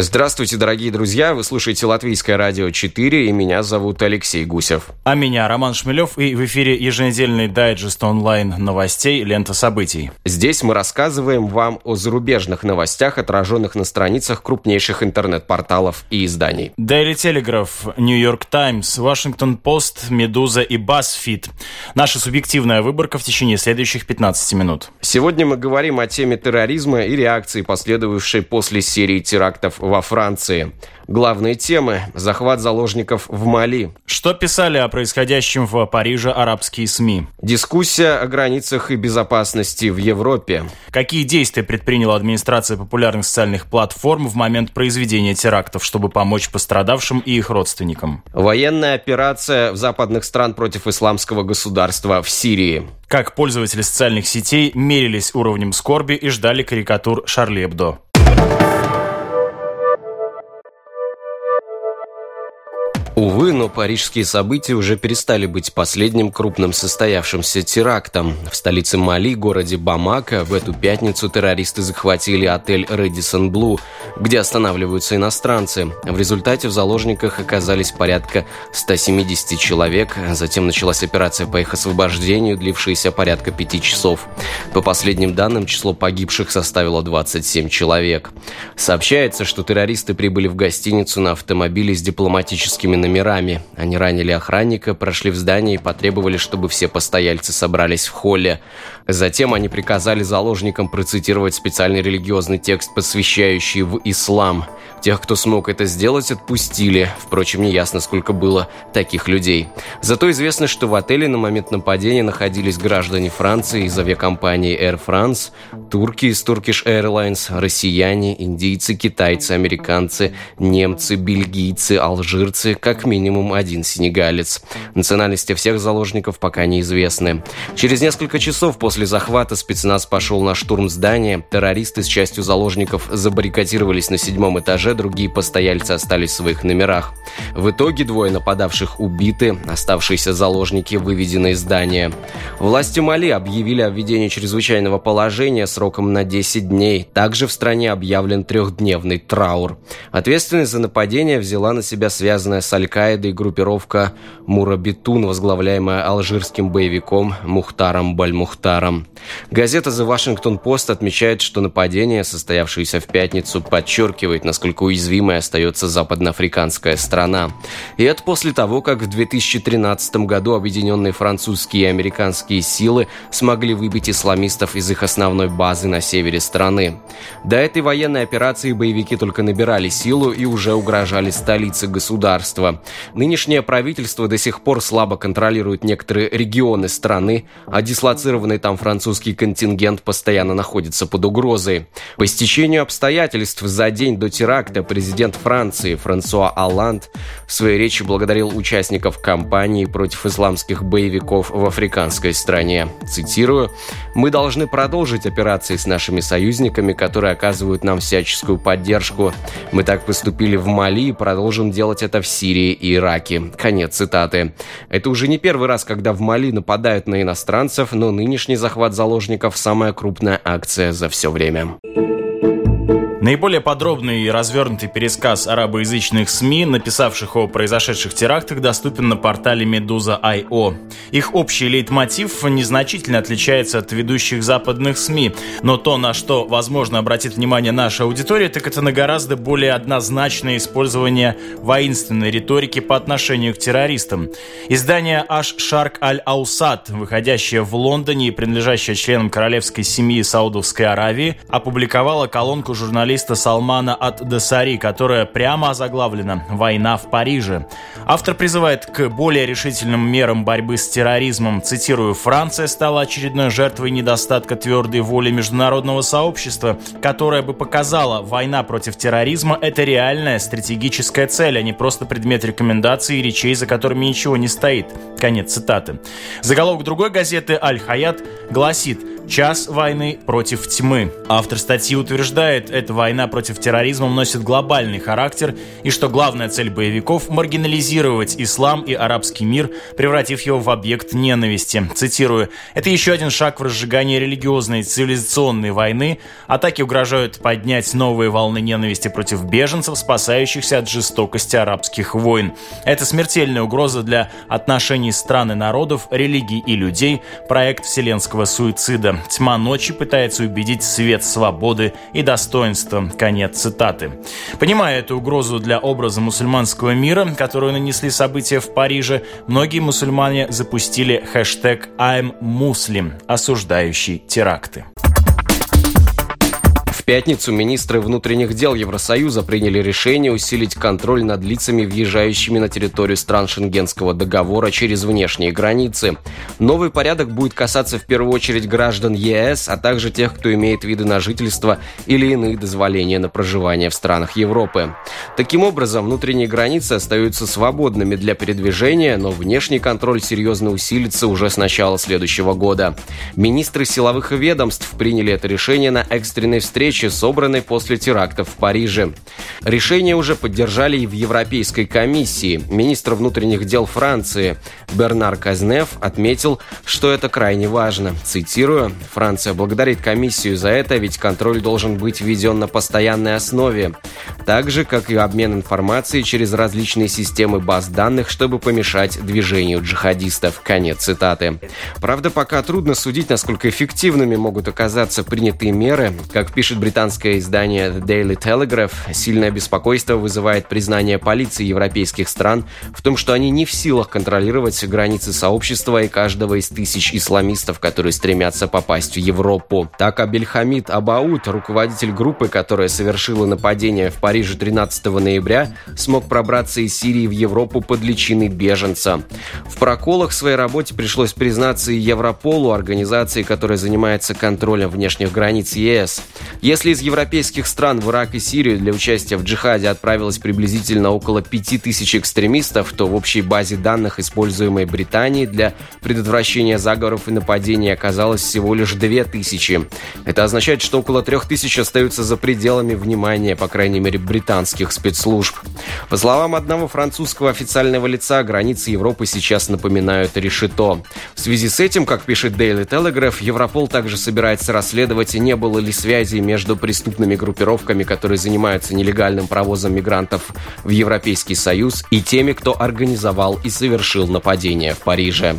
Здравствуйте, дорогие друзья! Вы слушаете Латвийское радио 4, и меня зовут Алексей Гусев. А меня Роман Шмелев, и в эфире еженедельный дайджест онлайн новостей «Лента событий». Здесь мы рассказываем вам о зарубежных новостях, отраженных на страницах крупнейших интернет-порталов и изданий. Daily Telegraph, New York Times, Washington Post, Медуза и BuzzFeed. Наша субъективная выборка в течение следующих 15 минут. Сегодня мы говорим о теме терроризма и реакции, последовавшей после серии терактов во Франции. Главные темы – захват заложников в Мали. Что писали о происходящем в Париже арабские СМИ? Дискуссия о границах и безопасности в Европе. Какие действия предприняла администрация популярных социальных платформ в момент произведения терактов, чтобы помочь пострадавшим и их родственникам? Военная операция в западных стран против исламского государства в Сирии. Как пользователи социальных сетей мерились уровнем скорби и ждали карикатур Шарли Эбдо. Увы, но парижские события уже перестали быть последним крупным состоявшимся терактом. В столице Мали, городе Бамака, в эту пятницу террористы захватили отель «Рэдисон Блу», где останавливаются иностранцы. В результате в заложниках оказались порядка 170 человек. Затем началась операция по их освобождению, длившаяся порядка пяти часов. По последним данным, число погибших составило 27 человек. Сообщается, что террористы прибыли в гостиницу на автомобиле с дипломатическими номерами. Они ранили охранника, прошли в здание и потребовали, чтобы все постояльцы собрались в холле. Затем они приказали заложникам процитировать специальный религиозный текст, посвящающий в ислам. Тех, кто смог это сделать, отпустили. Впрочем, неясно, сколько было таких людей. Зато известно, что в отеле на момент нападения находились граждане Франции из авиакомпании Air France, турки из Turkish Airlines, россияне, индийцы, китайцы, американцы, немцы, бельгийцы, алжирцы, как минимум один сенегалец. Национальности всех заложников пока неизвестны. Через несколько часов после захвата спецназ пошел на штурм здания. Террористы с частью заложников забаррикадировались на седьмом этаже, другие постояльцы остались в своих номерах. В итоге двое нападавших убиты, оставшиеся заложники выведены из здания. Власти Мали объявили о введении чрезвычайного положения сроком на 10 дней. Также в стране объявлен трехдневный траур. Ответственность за нападение взяла на себя связанная с Аль-Каидой группировка Мурабитун, возглавляемая алжирским боевиком Мухтаром Баль-Мухтаром. Газета The Washington Post отмечает, что нападение, состоявшееся в пятницу, подчеркивает, насколько уязвимой остается западноафриканская страна. И это после того, как в 2013 году объединенные французские и американские силы смогли выбить исламистов из их основной базы на севере страны. До этой военной операции боевики только набирали силу и уже угрожали столице государства. Нынешнее правительство до сих пор слабо контролирует некоторые регионы страны, а дислоцированный там французский контингент постоянно находится под угрозой. По стечению обстоятельств за день до теракта президент Франции Франсуа Алланд в своей речи благодарил участников кампании против исламских боевиков в африканской стране. Цитирую, «Мы должны продолжить операции с нашими союзниками, которые оказывают нам всяческую поддержку. Мы так поступили в Мали и продолжим делать это в Сирии и Ираке». Конец цитаты. Это уже не первый раз, когда в Мали нападают на иностранцев, но нынешний захват заложников – самая крупная акция за все время. Наиболее подробный и развернутый пересказ арабоязычных СМИ, написавших о произошедших терактах, доступен на портале Meduza.io. Их общий лейтмотив незначительно отличается от ведущих западных СМИ, но то, на что, возможно, обратит внимание наша аудитория, так это на гораздо более однозначное использование воинственной риторики по отношению к террористам. Издание Аш Шарк Аль-Аусад, выходящее в Лондоне и принадлежащее членам королевской семьи Саудовской Аравии, опубликовало колонку журналиста журналиста Салмана от Десари, которая прямо озаглавлена «Война в Париже». Автор призывает к более решительным мерам борьбы с терроризмом. Цитирую, «Франция стала очередной жертвой недостатка твердой воли международного сообщества, которая бы показала, война против терроризма – это реальная стратегическая цель, а не просто предмет рекомендаций и речей, за которыми ничего не стоит». Конец цитаты. Заголовок другой газеты «Аль-Хаят» гласит «Час войны против тьмы». Автор статьи утверждает, эта война против терроризма носит глобальный характер и что главная цель боевиков – маргинализировать ислам и арабский мир, превратив его в объект ненависти. Цитирую, «Это еще один шаг в разжигании религиозной цивилизационной войны. Атаки угрожают поднять новые волны ненависти против беженцев, спасающихся от жестокости арабских войн. Это смертельная угроза для отношений стран и народов, религий и людей, проект вселенского суицида. Тьма ночи пытается убедить свет свободы и достоинства. Конец цитаты. Понимая эту угрозу для образа мусульманского мира, которую нанесли события в Париже, многие мусульмане запустили хэштег «I'm Muslim», осуждающий теракты пятницу министры внутренних дел Евросоюза приняли решение усилить контроль над лицами, въезжающими на территорию стран Шенгенского договора через внешние границы. Новый порядок будет касаться в первую очередь граждан ЕС, а также тех, кто имеет виды на жительство или иные дозволения на проживание в странах Европы. Таким образом, внутренние границы остаются свободными для передвижения, но внешний контроль серьезно усилится уже с начала следующего года. Министры силовых ведомств приняли это решение на экстренной встрече встречи, собранной после терактов в Париже. Решение уже поддержали и в Европейской комиссии. Министр внутренних дел Франции Бернар Казнев отметил, что это крайне важно. Цитирую, «Франция благодарит комиссию за это, ведь контроль должен быть введен на постоянной основе, так же, как и обмен информацией через различные системы баз данных, чтобы помешать движению джихадистов». Конец цитаты. Правда, пока трудно судить, насколько эффективными могут оказаться принятые меры. Как пишет британское издание The Daily Telegraph, сильное беспокойство вызывает признание полиции европейских стран в том, что они не в силах контролировать границы сообщества и каждого из тысяч исламистов, которые стремятся попасть в Европу. Так Абельхамид Абаут, руководитель группы, которая совершила нападение в Париже 13 ноября, смог пробраться из Сирии в Европу под личиной беженца. В проколах своей работе пришлось признаться и Европолу, организации, которая занимается контролем внешних границ ЕС. Если из европейских стран в Ирак и Сирию для участия в джихаде отправилось приблизительно около 5000 экстремистов, то в общей базе данных, используемой Британией для предотвращения заговоров и нападений, оказалось всего лишь 2000. Это означает, что около 3000 остаются за пределами внимания, по крайней мере, британских спецслужб. По словам одного французского официального лица, границы Европы сейчас напоминают решето. В связи с этим, как пишет Daily Telegraph, Европол также собирается расследовать, не было ли связи между между преступными группировками, которые занимаются нелегальным провозом мигрантов в Европейский Союз, и теми, кто организовал и совершил нападение в Париже.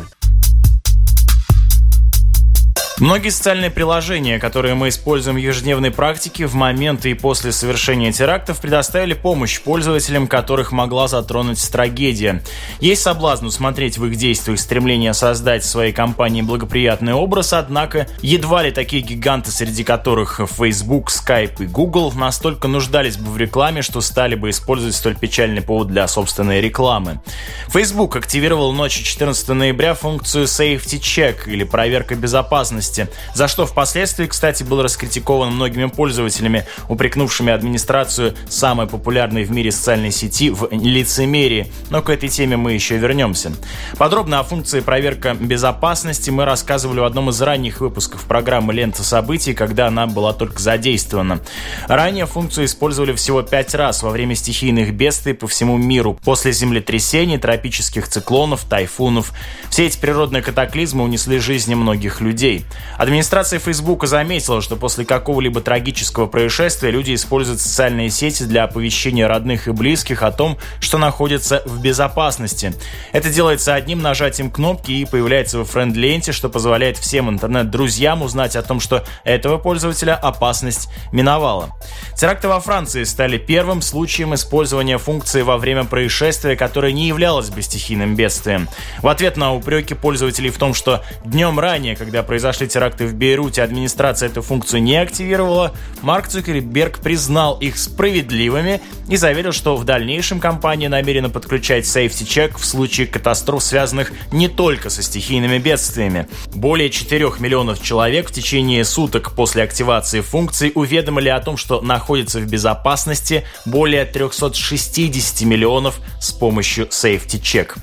Многие социальные приложения, которые мы используем в ежедневной практике, в моменты и после совершения терактов предоставили помощь пользователям, которых могла затронуть трагедия. Есть соблазн усмотреть в их действиях стремление создать в своей компании благоприятный образ, однако едва ли такие гиганты, среди которых Facebook, Skype и Google, настолько нуждались бы в рекламе, что стали бы использовать столь печальный повод для собственной рекламы. Facebook активировал ночью 14 ноября функцию Safety Check или проверка безопасности безопасности, за что впоследствии, кстати, был раскритикован многими пользователями, упрекнувшими администрацию самой популярной в мире социальной сети в лицемерии. Но к этой теме мы еще вернемся. Подробно о функции проверка безопасности мы рассказывали в одном из ранних выпусков программы «Лента событий», когда она была только задействована. Ранее функцию использовали всего пять раз во время стихийных бедствий по всему миру, после землетрясений, тропических циклонов, тайфунов. Все эти природные катаклизмы унесли жизни многих людей. Администрация Facebook заметила, что после какого-либо трагического происшествия люди используют социальные сети для оповещения родных и близких о том, что находятся в безопасности. Это делается одним нажатием кнопки и появляется во френд-ленте, что позволяет всем интернет-друзьям узнать о том, что этого пользователя опасность миновала. Теракты во Франции стали первым случаем использования функции во время происшествия, которое не являлось бы стихийным бедствием. В ответ на упреки пользователей в том, что днем ранее, когда произошли теракты в Бейруте, администрация эту функцию не активировала, Марк Цукерберг признал их справедливыми и заверил, что в дальнейшем компания намерена подключать Safety Check в случае катастроф, связанных не только со стихийными бедствиями. Более 4 миллионов человек в течение суток после активации функции уведомили о том, что находятся в безопасности более 360 миллионов с помощью Safety Check.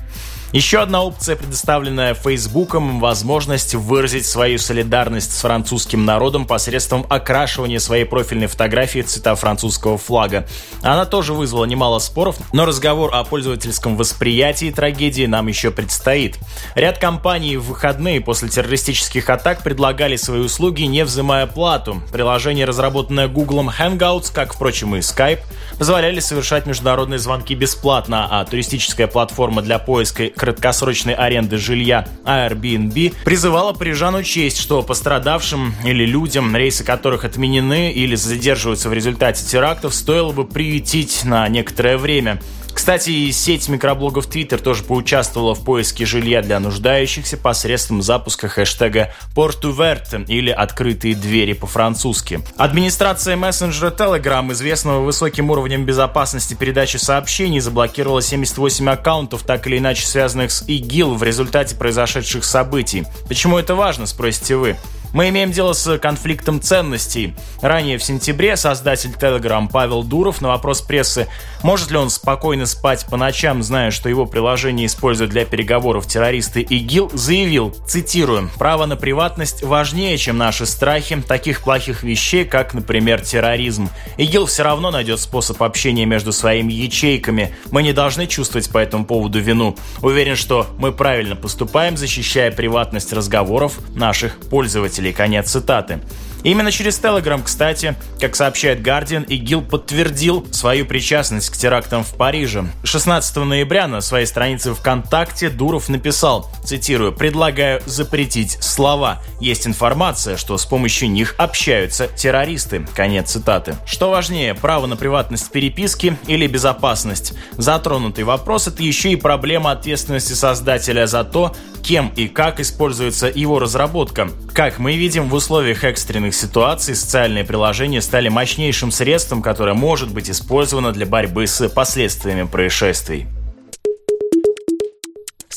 Еще одна опция, предоставленная Фейсбуком, возможность выразить свою солидарность с французским народом посредством окрашивания своей профильной фотографии цвета французского флага. Она тоже вызвала немало споров, но разговор о пользовательском восприятии трагедии нам еще предстоит. Ряд компаний в выходные после террористических атак предлагали свои услуги, не взимая плату. Приложение, разработанное Google Hangouts, как, впрочем, и Skype, позволяли совершать международные звонки бесплатно, а туристическая платформа для поиска краткосрочной аренды жилья Airbnb призывала парижан учесть, что пострадавшим или людям, рейсы которых отменены или задерживаются в результате терактов, стоило бы приютить на некоторое время. Кстати, сеть микроблогов Twitter тоже поучаствовала в поиске жилья для нуждающихся посредством запуска хэштега «Портувerte» или «Открытые двери» по-французски. Администрация мессенджера Telegram, известного высоким уровнем безопасности передачи сообщений, заблокировала 78 аккаунтов, так или иначе связанных с ИГИЛ в результате произошедших событий. Почему это важно, спросите вы? Мы имеем дело с конфликтом ценностей. Ранее в сентябре создатель Telegram Павел Дуров на вопрос прессы, может ли он спокойно спать по ночам, зная, что его приложение используют для переговоров террористы ИГИЛ, заявил, цитирую, «Право на приватность важнее, чем наши страхи таких плохих вещей, как, например, терроризм. ИГИЛ все равно найдет способ общения между своими ячейками. Мы не должны чувствовать по этому поводу вину. Уверен, что мы правильно поступаем, защищая приватность разговоров наших пользователей пользователей. Конец цитаты. Именно через Telegram, кстати, как сообщает Guardian, ИГИЛ подтвердил свою причастность к терактам в Париже. 16 ноября на своей странице ВКонтакте Дуров написал, цитирую, «Предлагаю запретить слова. Есть информация, что с помощью них общаются террористы». Конец цитаты. Что важнее, право на приватность переписки или безопасность? Затронутый вопрос – это еще и проблема ответственности создателя за то, кем и как используется его разработка. Как мы видим, в условиях экстренных ситуаций социальные приложения стали мощнейшим средством, которое может быть использовано для борьбы с последствиями происшествий.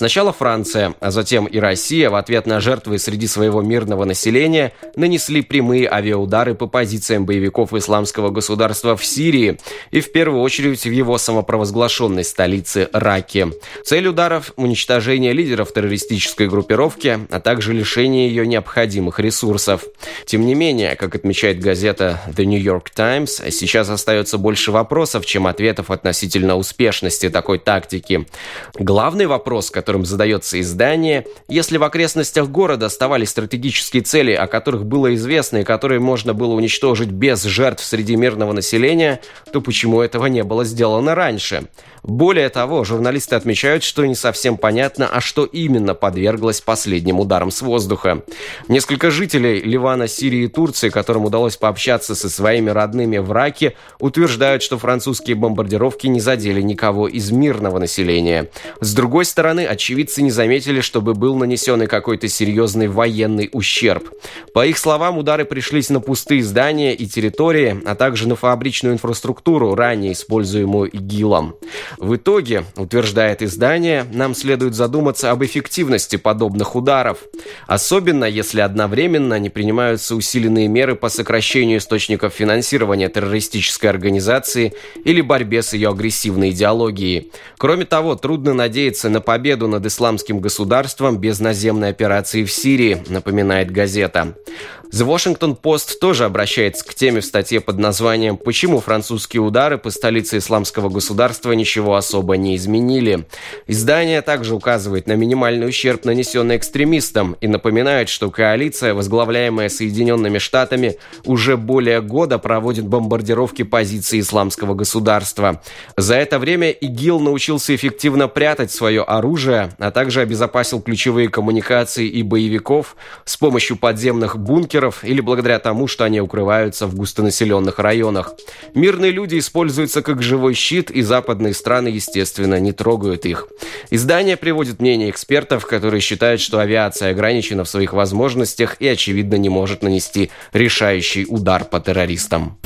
Сначала Франция, а затем и Россия в ответ на жертвы среди своего мирного населения нанесли прямые авиаудары по позициям боевиков исламского государства в Сирии и в первую очередь в его самопровозглашенной столице Раке. Цель ударов – уничтожение лидеров террористической группировки, а также лишение ее необходимых ресурсов. Тем не менее, как отмечает газета The New York Times, сейчас остается больше вопросов, чем ответов относительно успешности такой тактики. Главный вопрос, который которым задается издание, если в окрестностях города оставались стратегические цели, о которых было известно и которые можно было уничтожить без жертв среди мирного населения, то почему этого не было сделано раньше? Более того, журналисты отмечают, что не совсем понятно, а что именно подверглось последним ударам с воздуха. Несколько жителей Ливана, Сирии и Турции, которым удалось пообщаться со своими родными в Раке, утверждают, что французские бомбардировки не задели никого из мирного населения. С другой стороны, очевидцы не заметили, чтобы был нанесен какой-то серьезный военный ущерб. По их словам, удары пришлись на пустые здания и территории, а также на фабричную инфраструктуру, ранее используемую ИГИЛом. В итоге, утверждает издание, нам следует задуматься об эффективности подобных ударов, особенно если одновременно не принимаются усиленные меры по сокращению источников финансирования террористической организации или борьбе с ее агрессивной идеологией. Кроме того, трудно надеяться на победу над исламским государством без наземной операции в Сирии, напоминает газета. The Washington Post тоже обращается к теме в статье под названием «Почему французские удары по столице исламского государства ничего особо не изменили?». Издание также указывает на минимальный ущерб, нанесенный экстремистам, и напоминает, что коалиция, возглавляемая Соединенными Штатами, уже более года проводит бомбардировки позиций исламского государства. За это время ИГИЛ научился эффективно прятать свое оружие, а также обезопасил ключевые коммуникации и боевиков с помощью подземных бункеров или благодаря тому, что они укрываются в густонаселенных районах. Мирные люди используются как живой щит, и западные страны, естественно, не трогают их. Издание приводит мнение экспертов, которые считают, что авиация ограничена в своих возможностях и, очевидно, не может нанести решающий удар по террористам.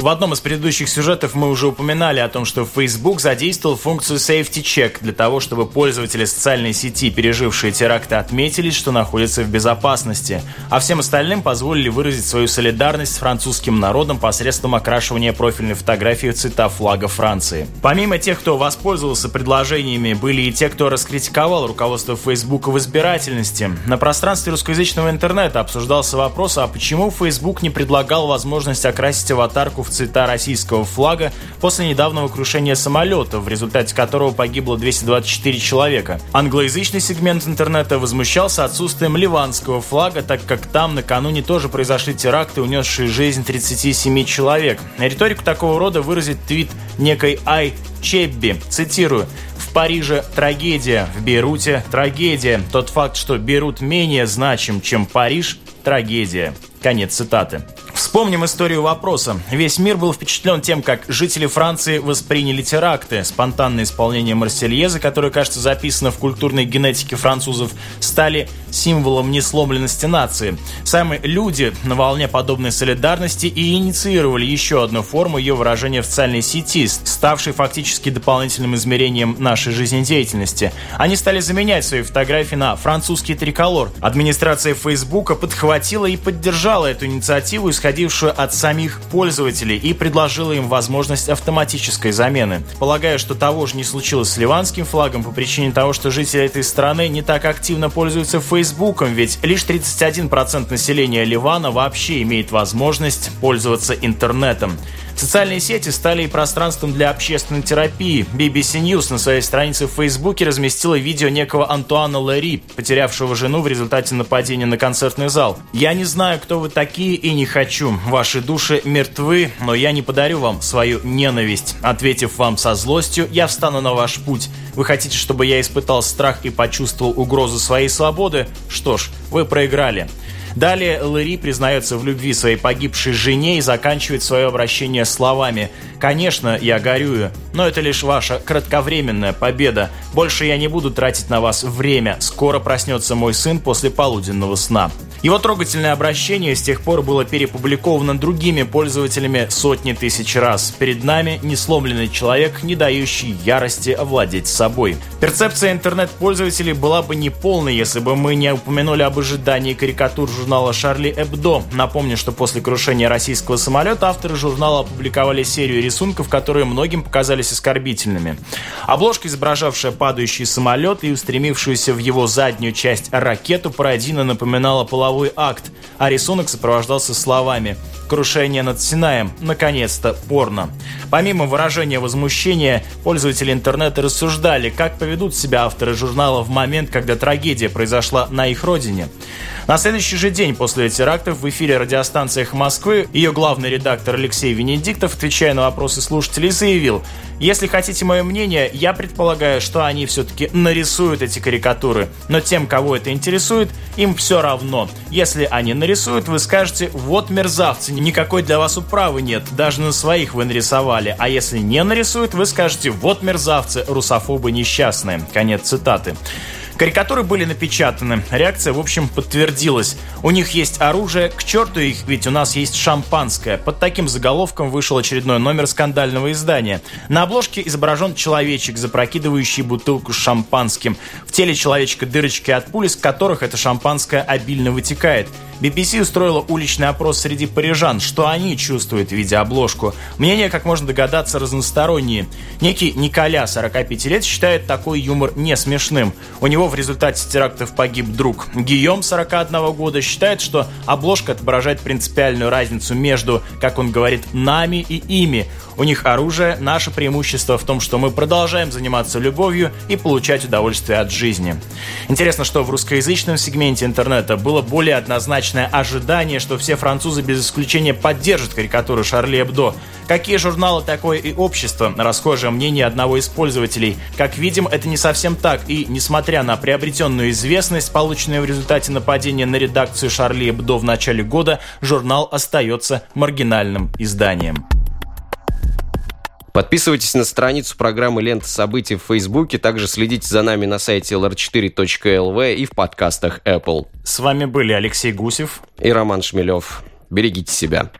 В одном из предыдущих сюжетов мы уже упоминали о том, что Facebook задействовал функцию Safety Check для того, чтобы пользователи социальной сети, пережившие теракты, отметились, что находятся в безопасности, а всем остальным позволили выразить свою солидарность с французским народом посредством окрашивания профильной фотографии цвета флага Франции. Помимо тех, кто воспользовался предложениями, были и те, кто раскритиковал руководство Facebook в избирательности. На пространстве русскоязычного интернета обсуждался вопрос, а почему Facebook не предлагал возможность окрасить аватарку в цвета российского флага после недавнего крушения самолета, в результате которого погибло 224 человека. Англоязычный сегмент интернета возмущался отсутствием ливанского флага, так как там накануне тоже произошли теракты, унесшие жизнь 37 человек. Риторику такого рода выразит твит некой Ай Чебби. Цитирую. В Париже трагедия, в Бейруте трагедия. Тот факт, что Бейрут менее значим, чем Париж, трагедия. Конец цитаты. Вспомним историю вопроса. Весь мир был впечатлен тем, как жители Франции восприняли теракты. Спонтанное исполнение Марсельеза, которое, кажется, записано в культурной генетике французов, стали символом несломленности нации. Сами люди на волне подобной солидарности и инициировали еще одну форму ее выражения в социальной сети, ставшей фактически дополнительным измерением нашей жизнедеятельности. Они стали заменять свои фотографии на французский триколор. Администрация Фейсбука подхватила и поддержала эту инициативу, исходившую от самих пользователей, и предложила им возможность автоматической замены. Полагаю, что того же не случилось с ливанским флагом по причине того, что жители этой страны не так активно пользуются Фейсбуком, ведь лишь 31% населения Ливана вообще имеет возможность пользоваться интернетом. Социальные сети стали и пространством для общественной терапии. BBC News на своей странице в Фейсбуке разместила видео некого Антуана Лэри, потерявшего жену в результате нападения на концертный зал. «Я не знаю, кто вы такие и не хочу. Ваши души мертвы, но я не подарю вам свою ненависть. Ответив вам со злостью, я встану на ваш путь. Вы хотите, чтобы я испытал страх и почувствовал угрозу своей свободы? Что ж, вы проиграли. Далее Лэри признается в любви своей погибшей жене и заканчивает свое обращение словами «Конечно, я горюю, но это лишь ваша кратковременная победа. Больше я не буду тратить на вас время. Скоро проснется мой сын после полуденного сна». Его трогательное обращение с тех пор было перепубликовано другими пользователями сотни тысяч раз. Перед нами несломленный человек, не дающий ярости овладеть собой. Перцепция интернет-пользователей была бы неполной, если бы мы не упомянули об ожидании карикатур журнала «Шарли Эбдо». Напомню, что после крушения российского самолета авторы журнала опубликовали серию рисунков, которые многим показались оскорбительными. Обложка, изображавшая падающий самолет и устремившуюся в его заднюю часть ракету, пародийно напоминала половой акт, а рисунок сопровождался словами крушение над Синаем. Наконец-то порно. Помимо выражения возмущения, пользователи интернета рассуждали, как поведут себя авторы журнала в момент, когда трагедия произошла на их родине. На следующий же день после терактов в эфире радиостанциях Москвы ее главный редактор Алексей Венедиктов, отвечая на вопросы слушателей, заявил, если хотите мое мнение, я предполагаю, что они все-таки нарисуют эти карикатуры. Но тем, кого это интересует, им все равно. Если они нарисуют, вы скажете, вот мерзавцы, никакой для вас управы нет, даже на своих вы нарисовали. А если не нарисуют, вы скажете, вот мерзавцы, русофобы несчастные. Конец цитаты. Карикатуры были напечатаны. Реакция, в общем, подтвердилась. У них есть оружие, к черту их, ведь у нас есть шампанское. Под таким заголовком вышел очередной номер скандального издания. На обложке изображен человечек, запрокидывающий бутылку с шампанским. В теле человечка дырочки от пули, с которых это шампанское обильно вытекает. BBC устроила уличный опрос среди парижан, что они чувствуют, видя обложку. Мнения, как можно догадаться, разносторонние. Некий Николя, 45 лет, считает такой юмор не смешным. У него в результате терактов погиб друг. Гийом, 41 года, считает, что обложка отображает принципиальную разницу между, как он говорит, нами и ими. У них оружие, наше преимущество в том, что мы продолжаем заниматься любовью и получать удовольствие от жизни. Интересно, что в русскоязычном сегменте интернета было более однозначное ожидание, что все французы без исключения поддержат карикатуру Шарли Эбдо. Какие журналы, такое и общество, расхожее мнение одного из пользователей. Как видим, это не совсем так, и несмотря на приобретенную известность, полученную в результате нападения на редакцию Шарли Эбдо в начале года, журнал остается маргинальным изданием. Подписывайтесь на страницу программы «Лента событий» в Фейсбуке, также следите за нами на сайте lr4.lv и в подкастах Apple. С вами были Алексей Гусев и Роман Шмелев. Берегите себя.